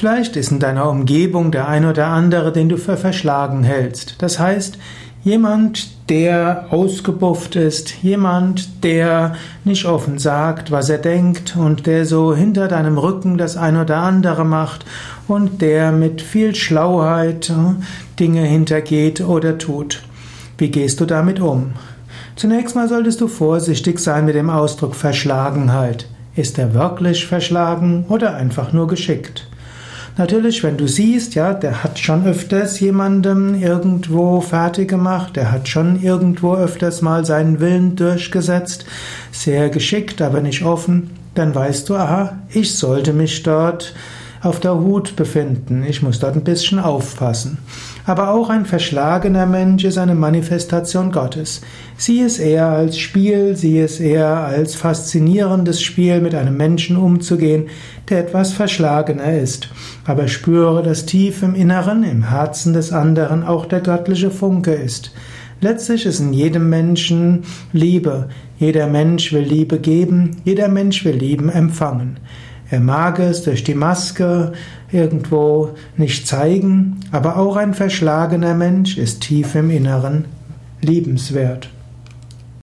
Vielleicht ist in deiner Umgebung der ein oder andere, den du für verschlagen hältst. Das heißt, jemand, der ausgebufft ist, jemand, der nicht offen sagt, was er denkt und der so hinter deinem Rücken das ein oder andere macht und der mit viel Schlauheit äh, Dinge hintergeht oder tut. Wie gehst du damit um? Zunächst mal solltest du vorsichtig sein mit dem Ausdruck Verschlagenheit. Ist er wirklich verschlagen oder einfach nur geschickt? Natürlich, wenn du siehst, ja, der hat schon öfters jemandem irgendwo fertig gemacht, der hat schon irgendwo öfters mal seinen Willen durchgesetzt, sehr geschickt, aber nicht offen, dann weißt du, aha, ich sollte mich dort auf der Hut befinden. Ich muss dort ein bisschen aufpassen. Aber auch ein verschlagener Mensch ist eine Manifestation Gottes. Sieh es eher als Spiel, sieh es eher als faszinierendes Spiel, mit einem Menschen umzugehen, der etwas verschlagener ist. Aber spüre, dass tief im Inneren, im Herzen des anderen auch der göttliche Funke ist. Letztlich ist in jedem Menschen Liebe. Jeder Mensch will Liebe geben, jeder Mensch will Lieben empfangen. Er mag es durch die Maske irgendwo nicht zeigen, aber auch ein verschlagener Mensch ist tief im Inneren liebenswert.